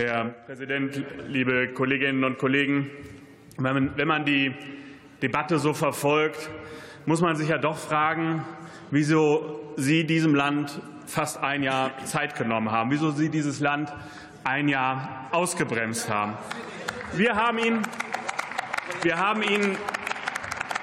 Herr Präsident, liebe Kolleginnen und Kollegen! Wenn man die Debatte so verfolgt, muss man sich ja doch fragen, wieso Sie diesem Land fast ein Jahr Zeit genommen haben, wieso Sie dieses Land ein Jahr ausgebremst haben. Wir haben ihn, wir haben ihn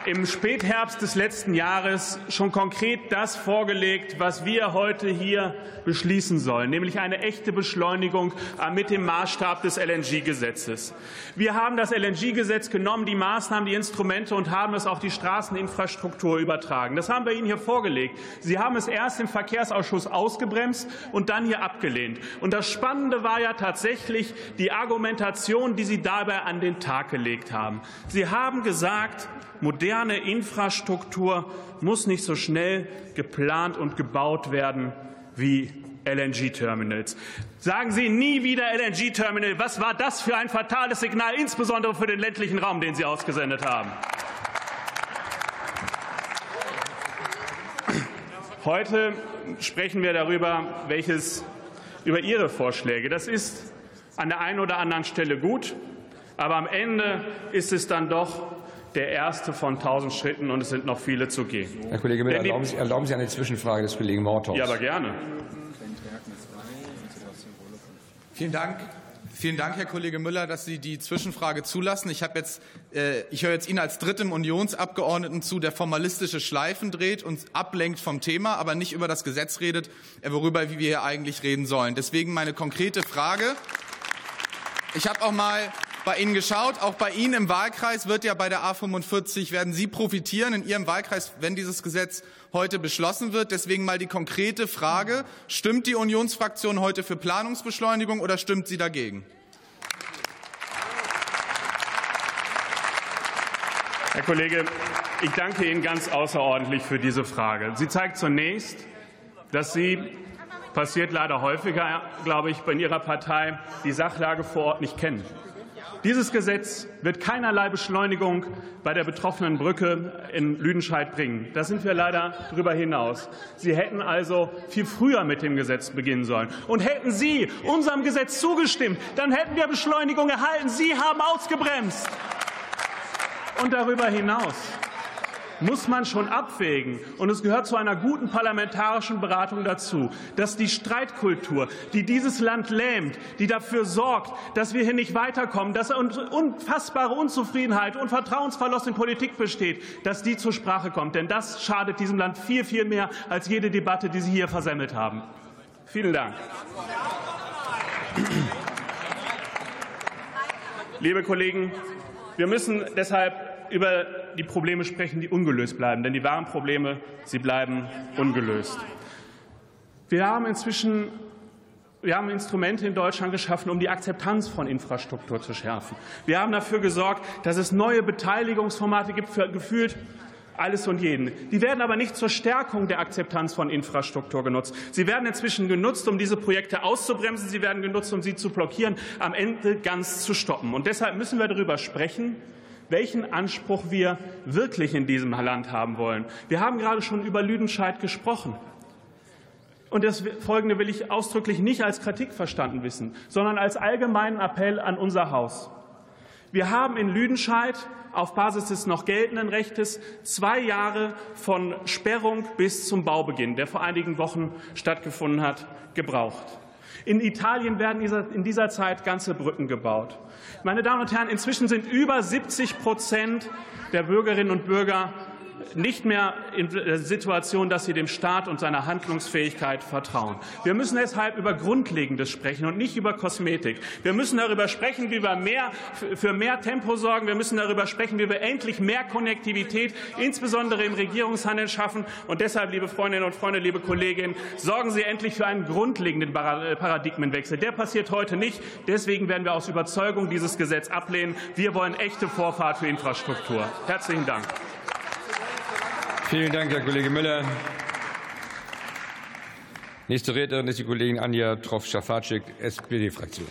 im Spätherbst des letzten Jahres schon konkret das vorgelegt, was wir heute hier beschließen sollen, nämlich eine echte Beschleunigung mit dem Maßstab des LNG-Gesetzes. Wir haben das LNG-Gesetz genommen, die Maßnahmen, die Instrumente und haben es auf die Straßeninfrastruktur übertragen. Das haben wir Ihnen hier vorgelegt. Sie haben es erst im Verkehrsausschuss ausgebremst und dann hier abgelehnt. Und das Spannende war ja tatsächlich die Argumentation, die Sie dabei an den Tag gelegt haben. Sie haben gesagt, moderne Infrastruktur muss nicht so schnell geplant und gebaut werden wie LNG-Terminals. Sagen Sie nie wieder LNG-Terminal. Was war das für ein fatales Signal, insbesondere für den ländlichen Raum, den Sie ausgesendet haben? Heute sprechen wir darüber, welches, über Ihre Vorschläge. Das ist an der einen oder anderen Stelle gut, aber am Ende ist es dann doch der erste von tausend Schritten, und es sind noch viele zu gehen. Herr Kollege Müller, erlauben Sie, erlauben Sie eine Zwischenfrage des Kollegen Morthaus? Ja, aber gerne. Vielen Dank. Vielen Dank, Herr Kollege Müller, dass Sie die Zwischenfrage zulassen. Ich, habe jetzt, äh, ich höre jetzt Ihnen als drittem Unionsabgeordneten zu, der formalistische Schleifen dreht und ablenkt vom Thema, aber nicht über das Gesetz redet, äh, worüber wir hier eigentlich reden sollen. Deswegen meine konkrete Frage. Ich habe auch mal bei Ihnen geschaut. Auch bei Ihnen im Wahlkreis wird ja bei der A45 werden Sie profitieren in Ihrem Wahlkreis, wenn dieses Gesetz heute beschlossen wird. Deswegen mal die konkrete Frage. Stimmt die Unionsfraktion heute für Planungsbeschleunigung oder stimmt sie dagegen? Herr Kollege, ich danke Ihnen ganz außerordentlich für diese Frage. Sie zeigt zunächst, dass Sie passiert leider häufiger, glaube ich, bei Ihrer Partei die Sachlage vor Ort nicht kennen. Dieses Gesetz wird keinerlei Beschleunigung bei der betroffenen Brücke in Lüdenscheid bringen. Da sind wir leider darüber hinaus. Sie hätten also viel früher mit dem Gesetz beginnen sollen. Und hätten Sie unserem Gesetz zugestimmt, dann hätten wir Beschleunigung erhalten. Sie haben ausgebremst. Und darüber hinaus muss man schon abwägen. Und es gehört zu einer guten parlamentarischen Beratung dazu, dass die Streitkultur, die dieses Land lähmt, die dafür sorgt, dass wir hier nicht weiterkommen, dass unfassbare Unzufriedenheit und Vertrauensverlust in Politik besteht, dass die zur Sprache kommt. Denn das schadet diesem Land viel, viel mehr als jede Debatte, die Sie hier versemmelt haben. Vielen Dank. Liebe Kollegen, wir müssen deshalb über die Probleme sprechen, die ungelöst bleiben. Denn die wahren Probleme, sie bleiben ungelöst. Wir haben inzwischen wir haben Instrumente in Deutschland geschaffen, um die Akzeptanz von Infrastruktur zu schärfen. Wir haben dafür gesorgt, dass es neue Beteiligungsformate gibt für gefühlt alles und jeden. Die werden aber nicht zur Stärkung der Akzeptanz von Infrastruktur genutzt. Sie werden inzwischen genutzt, um diese Projekte auszubremsen. Sie werden genutzt, um sie zu blockieren, am Ende ganz zu stoppen. Und deshalb müssen wir darüber sprechen, welchen Anspruch wir wirklich in diesem Land haben wollen. Wir haben gerade schon über Lüdenscheid gesprochen. Und das Folgende will ich ausdrücklich nicht als Kritik verstanden wissen, sondern als allgemeinen Appell an unser Haus. Wir haben in Lüdenscheid auf Basis des noch geltenden Rechtes zwei Jahre von Sperrung bis zum Baubeginn, der vor einigen Wochen stattgefunden hat, gebraucht. In Italien werden in dieser Zeit ganze Brücken gebaut. Meine Damen und Herren, inzwischen sind über 70 Prozent der Bürgerinnen und Bürger nicht mehr in der Situation, dass sie dem Staat und seiner Handlungsfähigkeit vertrauen. Wir müssen deshalb über Grundlegendes sprechen und nicht über Kosmetik. Wir müssen darüber sprechen, wie wir mehr, für mehr Tempo sorgen. Wir müssen darüber sprechen, wie wir endlich mehr Konnektivität, insbesondere im Regierungshandel, schaffen. Und deshalb, liebe Freundinnen und Freunde, liebe Kolleginnen, sorgen Sie endlich für einen grundlegenden Paradigmenwechsel. Der passiert heute nicht. Deswegen werden wir aus Überzeugung dieses Gesetz ablehnen. Wir wollen echte Vorfahrt für Infrastruktur. Herzlichen Dank. Vielen Dank, Herr Kollege Müller. Nächste Rednerin ist die Kollegin Anja Troff-Schafatschik, SPD-Fraktion.